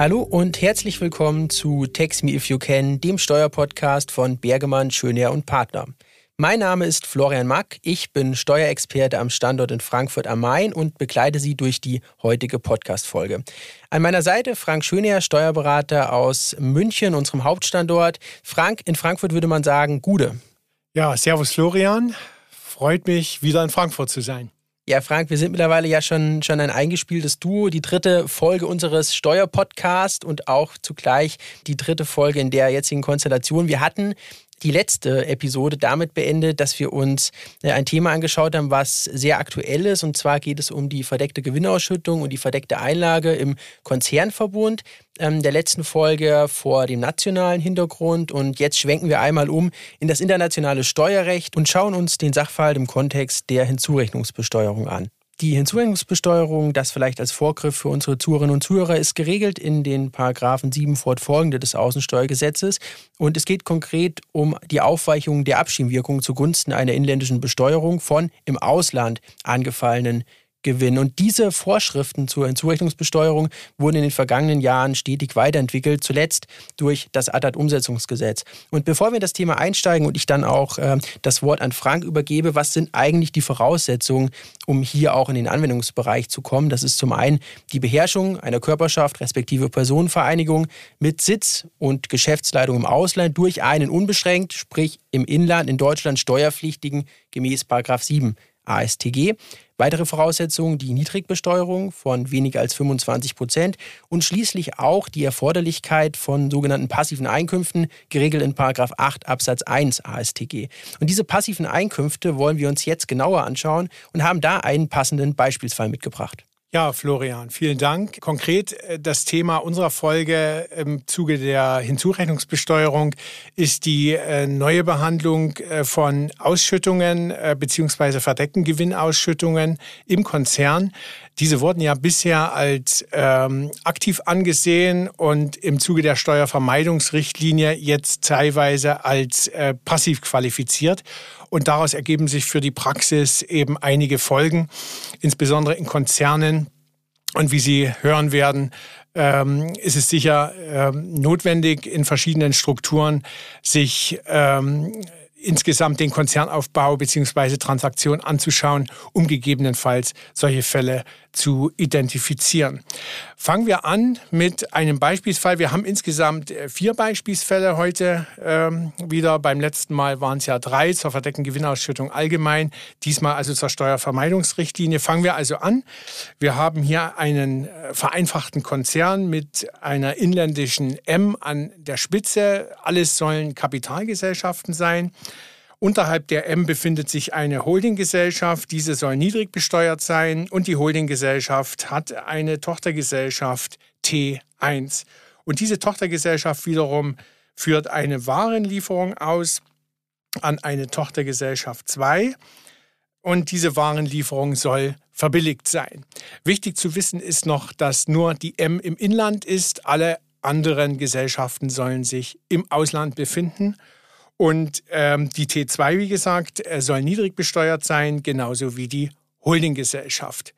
Hallo und herzlich willkommen zu Text Me If You Can, dem Steuerpodcast von Bergemann, Schöner und Partner. Mein Name ist Florian Mack, ich bin Steuerexperte am Standort in Frankfurt am Main und begleite Sie durch die heutige Podcast-Folge. An meiner Seite Frank Schöner, Steuerberater aus München, unserem Hauptstandort. Frank, in Frankfurt würde man sagen, Gude. Ja, Servus Florian. Freut mich, wieder in Frankfurt zu sein. Ja, Frank, wir sind mittlerweile ja schon, schon ein eingespieltes Duo. Die dritte Folge unseres Steuerpodcasts und auch zugleich die dritte Folge in der jetzigen Konstellation. Wir hatten die letzte Episode damit beendet, dass wir uns äh, ein Thema angeschaut haben, was sehr aktuell ist. Und zwar geht es um die verdeckte Gewinnausschüttung und die verdeckte Einlage im Konzernverbund ähm, der letzten Folge vor dem nationalen Hintergrund. Und jetzt schwenken wir einmal um in das internationale Steuerrecht und schauen uns den Sachverhalt im Kontext der Hinzurechnungsbesteuerung an. Die Hinzurechnungsbesteuerung, das vielleicht als Vorgriff für unsere Zuhörerinnen und Zuhörer, ist geregelt in den Paragraphen 7 fortfolgende des Außensteuergesetzes. Und es geht konkret um die Aufweichung der Abschiebwirkung zugunsten einer inländischen Besteuerung von im Ausland angefallenen Gewinn. Und diese Vorschriften zur Hinzurechnungsbesteuerung wurden in den vergangenen Jahren stetig weiterentwickelt, zuletzt durch das ADAT-Umsetzungsgesetz. Und bevor wir in das Thema einsteigen und ich dann auch äh, das Wort an Frank übergebe, was sind eigentlich die Voraussetzungen, um hier auch in den Anwendungsbereich zu kommen? Das ist zum einen die Beherrschung einer Körperschaft respektive Personenvereinigung mit Sitz und Geschäftsleitung im Ausland durch einen unbeschränkt, sprich im Inland in Deutschland steuerpflichtigen gemäß 7 ASTG. Weitere Voraussetzungen die Niedrigbesteuerung von weniger als 25 Prozent und schließlich auch die Erforderlichkeit von sogenannten passiven Einkünften, geregelt in 8 Absatz 1 ASTG. Und diese passiven Einkünfte wollen wir uns jetzt genauer anschauen und haben da einen passenden Beispielsfall mitgebracht. Ja, Florian, vielen Dank. Konkret äh, das Thema unserer Folge im Zuge der Hinzurechnungsbesteuerung ist die äh, neue Behandlung äh, von Ausschüttungen bzw. verdeckten Gewinnausschüttungen im Konzern. Diese wurden ja bisher als ähm, aktiv angesehen und im Zuge der Steuervermeidungsrichtlinie jetzt teilweise als äh, passiv qualifiziert. Und daraus ergeben sich für die Praxis eben einige Folgen, insbesondere in Konzernen. Und wie Sie hören werden, ähm, ist es sicher ähm, notwendig, in verschiedenen Strukturen sich ähm, insgesamt den Konzernaufbau bzw. Transaktion anzuschauen, um gegebenenfalls solche Fälle zu identifizieren. Fangen wir an mit einem Beispielsfall. Wir haben insgesamt äh, vier Beispielsfälle heute ähm, wieder. Beim letzten Mal waren es ja drei zur verdeckten Gewinnausschüttung allgemein. Diesmal also zur Steuervermeidungsrichtlinie. Fangen wir also an. Wir haben hier einen äh, vereinfachten Konzern mit einer inländischen M an der Spitze. Alles sollen Kapitalgesellschaften sein. Unterhalb der M befindet sich eine Holdinggesellschaft. Diese soll niedrig besteuert sein und die Holdinggesellschaft hat eine Tochtergesellschaft T1. Und diese Tochtergesellschaft wiederum führt eine Warenlieferung aus an eine Tochtergesellschaft 2 und diese Warenlieferung soll verbilligt sein. Wichtig zu wissen ist noch, dass nur die M im Inland ist, alle anderen Gesellschaften sollen sich im Ausland befinden und ähm, die T2, wie gesagt, soll niedrig besteuert sein, genauso wie die Holdinggesellschaft.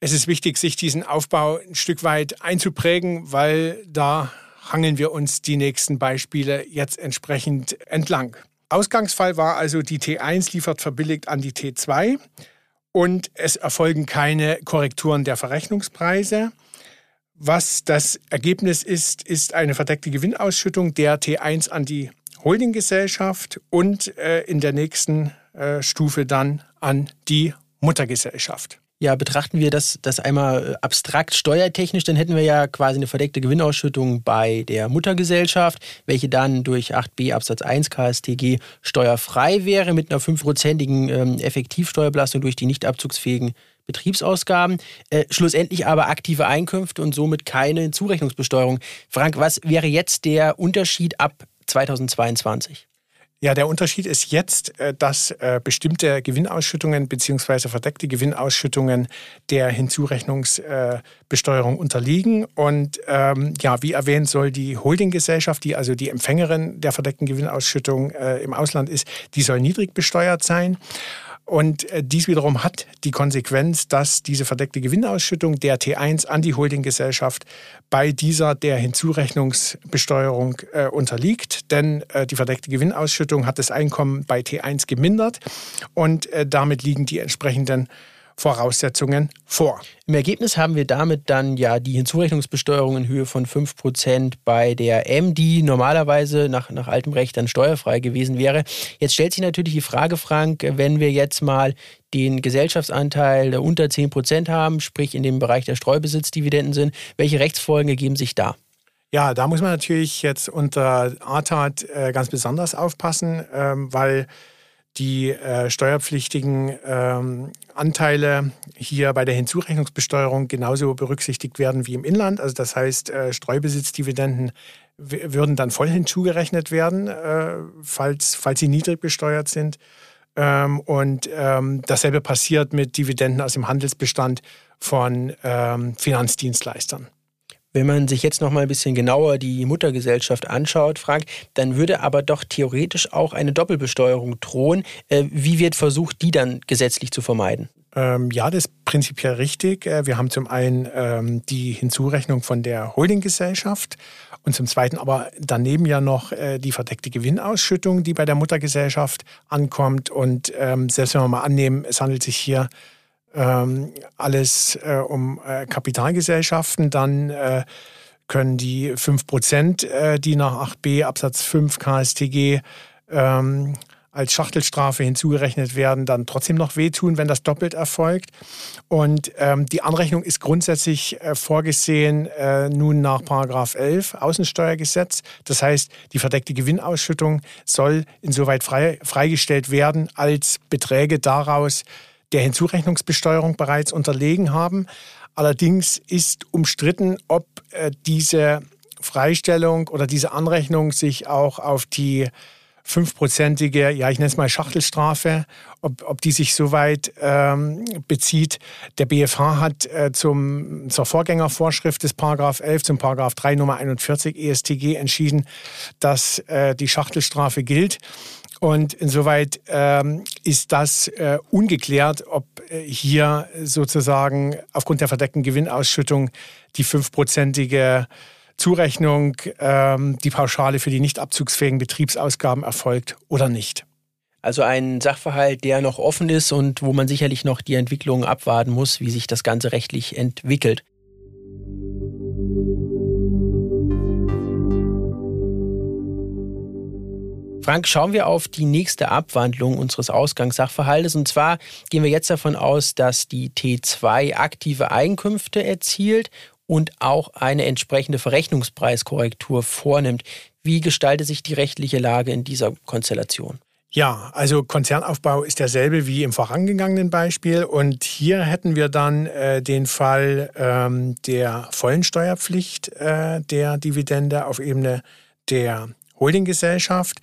Es ist wichtig, sich diesen Aufbau ein Stück weit einzuprägen, weil da hangeln wir uns die nächsten Beispiele jetzt entsprechend entlang. Ausgangsfall war also, die T1 liefert verbilligt an die T2 und es erfolgen keine Korrekturen der Verrechnungspreise. Was das Ergebnis ist, ist eine verdeckte Gewinnausschüttung der T1 an die Holdinggesellschaft und äh, in der nächsten äh, Stufe dann an die Muttergesellschaft. Ja, betrachten wir das, das einmal äh, abstrakt steuertechnisch, dann hätten wir ja quasi eine verdeckte Gewinnausschüttung bei der Muttergesellschaft, welche dann durch 8b Absatz 1 KSTG steuerfrei wäre mit einer fünfprozentigen ähm, Effektivsteuerbelastung durch die nicht abzugsfähigen Betriebsausgaben, äh, schlussendlich aber aktive Einkünfte und somit keine Zurechnungsbesteuerung. Frank, was wäre jetzt der Unterschied ab 2022? Ja, der Unterschied ist jetzt, äh, dass äh, bestimmte Gewinnausschüttungen bzw. verdeckte Gewinnausschüttungen der Hinzurechnungsbesteuerung unterliegen. Und ähm, ja, wie erwähnt, soll die Holdinggesellschaft, die also die Empfängerin der verdeckten Gewinnausschüttung äh, im Ausland ist, die soll niedrig besteuert sein. Und äh, dies wiederum hat die Konsequenz, dass diese verdeckte Gewinnausschüttung der T1 an die Holdinggesellschaft bei dieser der Hinzurechnungsbesteuerung äh, unterliegt. Denn äh, die verdeckte Gewinnausschüttung hat das Einkommen bei T1 gemindert und äh, damit liegen die entsprechenden Voraussetzungen vor. Im Ergebnis haben wir damit dann ja die Hinzurechnungsbesteuerung in Höhe von 5% bei der M, die normalerweise nach, nach altem Recht dann steuerfrei gewesen wäre. Jetzt stellt sich natürlich die Frage, Frank, wenn wir jetzt mal den Gesellschaftsanteil unter 10% haben, sprich in dem Bereich der Streubesitzdividenden sind, welche Rechtsfolgen ergeben sich da? Ja, da muss man natürlich jetzt unter ATAT äh, ganz besonders aufpassen, ähm, weil die äh, steuerpflichtigen ähm, Anteile hier bei der Hinzurechnungsbesteuerung genauso berücksichtigt werden wie im Inland. Also das heißt, äh, Streubesitzdividenden würden dann voll hinzugerechnet werden, äh, falls, falls sie niedrig besteuert sind. Ähm, und ähm, dasselbe passiert mit Dividenden aus dem Handelsbestand von ähm, Finanzdienstleistern. Wenn man sich jetzt noch mal ein bisschen genauer die Muttergesellschaft anschaut, Frank, dann würde aber doch theoretisch auch eine Doppelbesteuerung drohen. Äh, wie wird versucht, die dann gesetzlich zu vermeiden? Ähm, ja, das ist prinzipiell richtig. Äh, wir haben zum einen ähm, die Hinzurechnung von der Holdinggesellschaft und zum Zweiten aber daneben ja noch äh, die verdeckte Gewinnausschüttung, die bei der Muttergesellschaft ankommt. Und ähm, selbst wenn wir mal annehmen, es handelt sich hier alles äh, um äh, Kapitalgesellschaften, dann äh, können die 5 Prozent, äh, die nach 8b Absatz 5 KSTG ähm, als Schachtelstrafe hinzugerechnet werden, dann trotzdem noch wehtun, wenn das doppelt erfolgt. Und ähm, die Anrechnung ist grundsätzlich äh, vorgesehen äh, nun nach Paragraph 11 Außensteuergesetz. Das heißt, die verdeckte Gewinnausschüttung soll insoweit frei, freigestellt werden, als Beträge daraus der Hinzurechnungsbesteuerung bereits unterlegen haben. Allerdings ist umstritten, ob äh, diese Freistellung oder diese Anrechnung sich auch auf die fünfprozentige, ja, ich nenne es mal Schachtelstrafe, ob, ob die sich soweit ähm, bezieht. Der BFH hat äh, zum, zur Vorgängervorschrift des Paragraph 11 zum Paragraph 3 Nummer 41 ESTG entschieden, dass äh, die Schachtelstrafe gilt. Und insoweit ähm, ist das äh, ungeklärt, ob äh, hier sozusagen aufgrund der verdeckten Gewinnausschüttung die fünfprozentige Zurechnung, ähm, die Pauschale für die nicht abzugsfähigen Betriebsausgaben erfolgt oder nicht. Also ein Sachverhalt, der noch offen ist und wo man sicherlich noch die Entwicklung abwarten muss, wie sich das Ganze rechtlich entwickelt. Frank, schauen wir auf die nächste Abwandlung unseres Ausgangssachverhaltes. Und zwar gehen wir jetzt davon aus, dass die T2 aktive Einkünfte erzielt und auch eine entsprechende Verrechnungspreiskorrektur vornimmt. Wie gestaltet sich die rechtliche Lage in dieser Konstellation? Ja, also Konzernaufbau ist derselbe wie im vorangegangenen Beispiel. Und hier hätten wir dann äh, den Fall ähm, der vollen Steuerpflicht äh, der Dividende auf Ebene der Holdinggesellschaft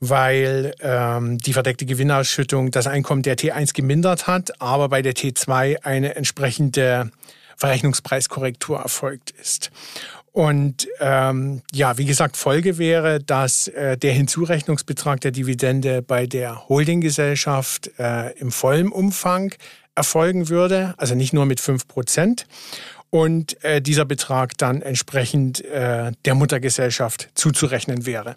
weil ähm, die verdeckte Gewinnausschüttung das Einkommen der T1 gemindert hat, aber bei der T2 eine entsprechende Verrechnungspreiskorrektur erfolgt ist. Und ähm, ja, wie gesagt, Folge wäre, dass äh, der Hinzurechnungsbetrag der Dividende bei der Holdinggesellschaft äh, im vollen Umfang erfolgen würde, also nicht nur mit 5 Prozent. Und äh, dieser Betrag dann entsprechend äh, der Muttergesellschaft zuzurechnen wäre.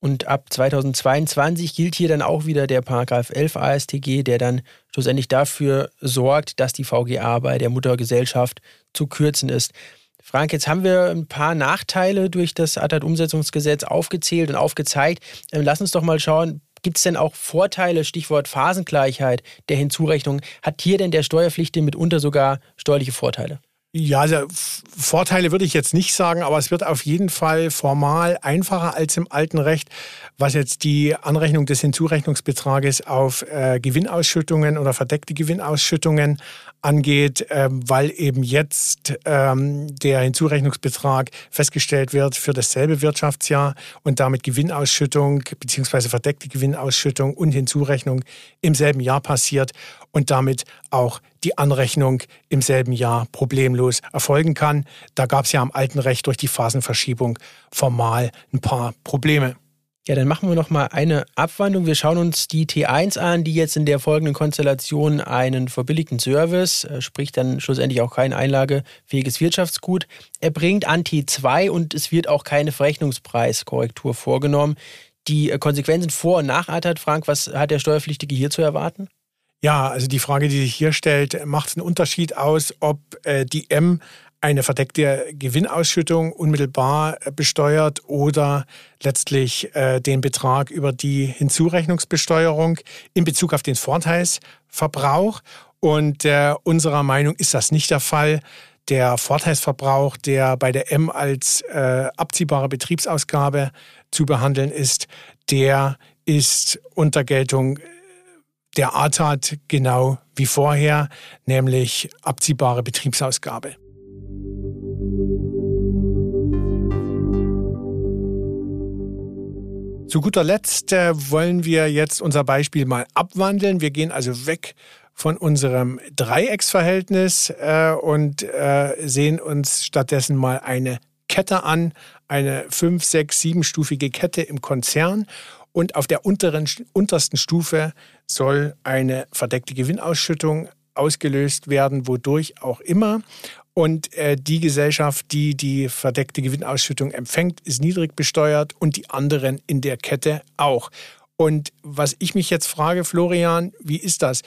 Und ab 2022 gilt hier dann auch wieder der Paragraph 11 ASTG, der dann schlussendlich dafür sorgt, dass die VGA bei der Muttergesellschaft zu kürzen ist. Frank, jetzt haben wir ein paar Nachteile durch das ATAT-Umsetzungsgesetz aufgezählt und aufgezeigt. Ähm, lass uns doch mal schauen, Gibt es denn auch Vorteile, Stichwort Phasengleichheit der Hinzurechnung? Hat hier denn der Steuerpflichtige mitunter sogar steuerliche Vorteile? Ja, also Vorteile würde ich jetzt nicht sagen, aber es wird auf jeden Fall formal einfacher als im alten Recht, was jetzt die Anrechnung des Hinzurechnungsbetrages auf äh, Gewinnausschüttungen oder verdeckte Gewinnausschüttungen angeht, äh, weil eben jetzt ähm, der Hinzurechnungsbetrag festgestellt wird für dasselbe Wirtschaftsjahr und damit Gewinnausschüttung bzw. verdeckte Gewinnausschüttung und Hinzurechnung im selben Jahr passiert und damit auch die Anrechnung im selben Jahr problemlos erfolgen kann. Da gab es ja am alten Recht durch die Phasenverschiebung formal ein paar Probleme. Ja, dann machen wir noch mal eine Abwandlung. Wir schauen uns die T1 an, die jetzt in der folgenden Konstellation einen verbilligten Service, äh, sprich dann schlussendlich auch kein einlagefähiges Wirtschaftsgut, erbringt an T2 und es wird auch keine Verrechnungspreiskorrektur vorgenommen. Die äh, Konsequenzen vor und nach ATAT, Frank, was hat der Steuerpflichtige hier zu erwarten? Ja, also die Frage, die sich hier stellt, macht es einen Unterschied aus, ob äh, die M eine verdeckte Gewinnausschüttung unmittelbar äh, besteuert oder letztlich äh, den Betrag über die Hinzurechnungsbesteuerung in Bezug auf den Vorteilsverbrauch. Und äh, unserer Meinung ist das nicht der Fall. Der Vorteilsverbrauch, der bei der M als äh, abziehbare Betriebsausgabe zu behandeln ist, der ist unter Geltung der ATAT genau wie vorher, nämlich abziehbare Betriebsausgabe. Zu guter Letzt äh, wollen wir jetzt unser Beispiel mal abwandeln. Wir gehen also weg von unserem Dreiecksverhältnis äh, und äh, sehen uns stattdessen mal eine Kette an, eine fünf, sechs, siebenstufige Kette im Konzern. Und auf der unteren, untersten Stufe soll eine verdeckte Gewinnausschüttung ausgelöst werden, wodurch auch immer. Und äh, die Gesellschaft, die die verdeckte Gewinnausschüttung empfängt, ist niedrig besteuert und die anderen in der Kette auch. Und was ich mich jetzt frage, Florian, wie ist das?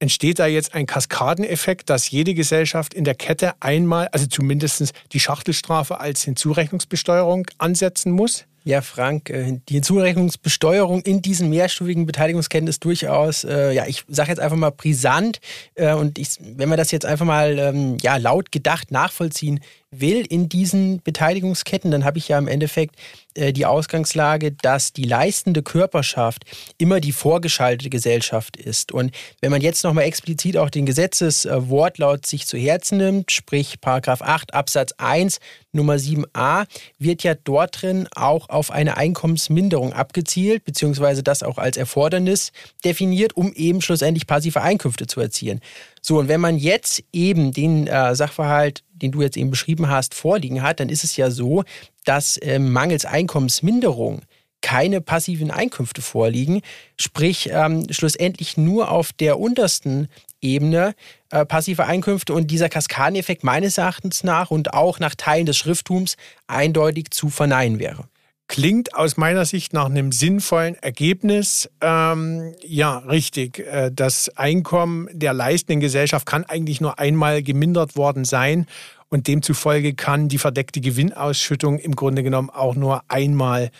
Entsteht da jetzt ein Kaskadeneffekt, dass jede Gesellschaft in der Kette einmal, also zumindest die Schachtelstrafe als Hinzurechnungsbesteuerung ansetzen muss? Ja, Frank, äh, die Hinzurechnungsbesteuerung in diesen mehrstufigen Beteiligungsketten ist durchaus, äh, ja, ich sage jetzt einfach mal brisant. Äh, und ich, wenn wir das jetzt einfach mal ähm, ja, laut gedacht nachvollziehen will in diesen Beteiligungsketten, dann habe ich ja im Endeffekt die Ausgangslage, dass die leistende Körperschaft immer die vorgeschaltete Gesellschaft ist. Und wenn man jetzt nochmal explizit auch den Gesetzeswortlaut sich zu Herzen nimmt, sprich Paragraph 8 Absatz 1 Nummer 7a, wird ja dort drin auch auf eine Einkommensminderung abgezielt, beziehungsweise das auch als Erfordernis definiert, um eben schlussendlich passive Einkünfte zu erzielen. So, und wenn man jetzt eben den äh, Sachverhalt, den du jetzt eben beschrieben hast, vorliegen hat, dann ist es ja so, dass äh, mangels Einkommensminderung keine passiven Einkünfte vorliegen, sprich ähm, schlussendlich nur auf der untersten Ebene äh, passive Einkünfte und dieser Kaskadeneffekt meines Erachtens nach und auch nach Teilen des Schrifttums eindeutig zu verneinen wäre klingt aus meiner Sicht nach einem sinnvollen Ergebnis. Ähm, ja, richtig. Äh, das Einkommen der leistenden Gesellschaft kann eigentlich nur einmal gemindert worden sein. Und demzufolge kann die verdeckte Gewinnausschüttung im Grunde genommen auch nur einmal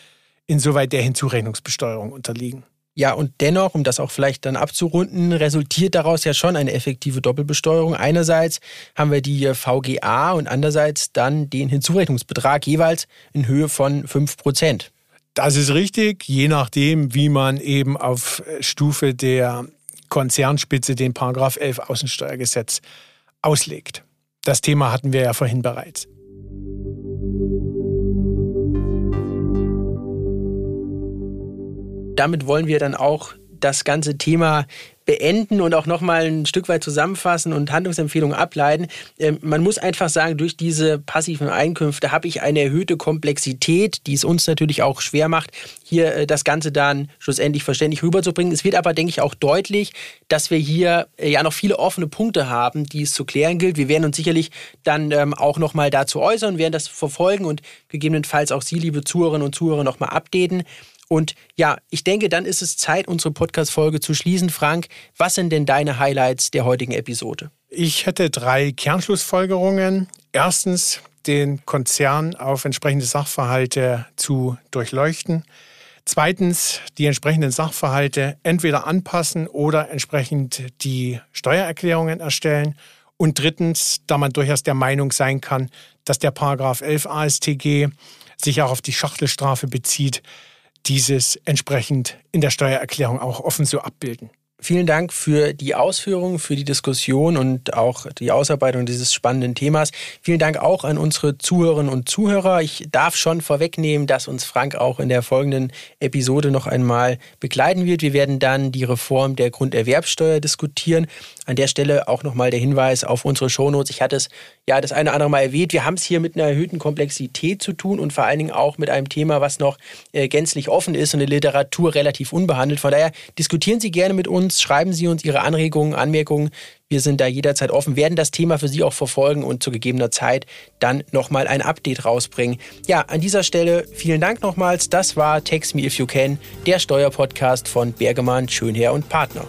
insoweit der Hinzurechnungsbesteuerung unterliegen. Ja, und dennoch, um das auch vielleicht dann abzurunden, resultiert daraus ja schon eine effektive Doppelbesteuerung. Einerseits haben wir die VGA und andererseits dann den Hinzurechnungsbetrag jeweils in Höhe von 5 Prozent. Das ist richtig, je nachdem, wie man eben auf Stufe der Konzernspitze den Paragraph 11 Außensteuergesetz auslegt. Das Thema hatten wir ja vorhin bereits. Damit wollen wir dann auch das ganze Thema beenden und auch nochmal ein Stück weit zusammenfassen und Handlungsempfehlungen ableiten. Ähm, man muss einfach sagen, durch diese passiven Einkünfte habe ich eine erhöhte Komplexität, die es uns natürlich auch schwer macht, hier äh, das Ganze dann schlussendlich verständlich rüberzubringen. Es wird aber, denke ich, auch deutlich, dass wir hier äh, ja noch viele offene Punkte haben, die es zu klären gilt. Wir werden uns sicherlich dann ähm, auch nochmal dazu äußern, werden das verfolgen und gegebenenfalls auch Sie, liebe Zuhörerinnen und Zuhörer, nochmal updaten. Und ja, ich denke, dann ist es Zeit, unsere Podcast-Folge zu schließen. Frank, was sind denn deine Highlights der heutigen Episode? Ich hätte drei Kernschlussfolgerungen. Erstens, den Konzern auf entsprechende Sachverhalte zu durchleuchten. Zweitens, die entsprechenden Sachverhalte entweder anpassen oder entsprechend die Steuererklärungen erstellen. Und drittens, da man durchaus der Meinung sein kann, dass der Paragraph 11 ASTG sich auch auf die Schachtelstrafe bezieht, dieses entsprechend in der Steuererklärung auch offen so abbilden. Vielen Dank für die Ausführungen, für die Diskussion und auch die Ausarbeitung dieses spannenden Themas. Vielen Dank auch an unsere Zuhörerinnen und Zuhörer. Ich darf schon vorwegnehmen, dass uns Frank auch in der folgenden Episode noch einmal begleiten wird. Wir werden dann die Reform der Grunderwerbsteuer diskutieren. An der Stelle auch nochmal der Hinweis auf unsere Shownotes. Ich hatte es ja das eine oder andere Mal erwähnt. Wir haben es hier mit einer erhöhten Komplexität zu tun und vor allen Dingen auch mit einem Thema, was noch äh, gänzlich offen ist und in der Literatur relativ unbehandelt. Von daher diskutieren Sie gerne mit uns, schreiben Sie uns Ihre Anregungen, Anmerkungen. Wir sind da jederzeit offen, werden das Thema für Sie auch verfolgen und zu gegebener Zeit dann nochmal ein Update rausbringen. Ja, an dieser Stelle vielen Dank nochmals. Das war Text Me If You Can, der Steuerpodcast von Bergemann, Schönherr und Partner.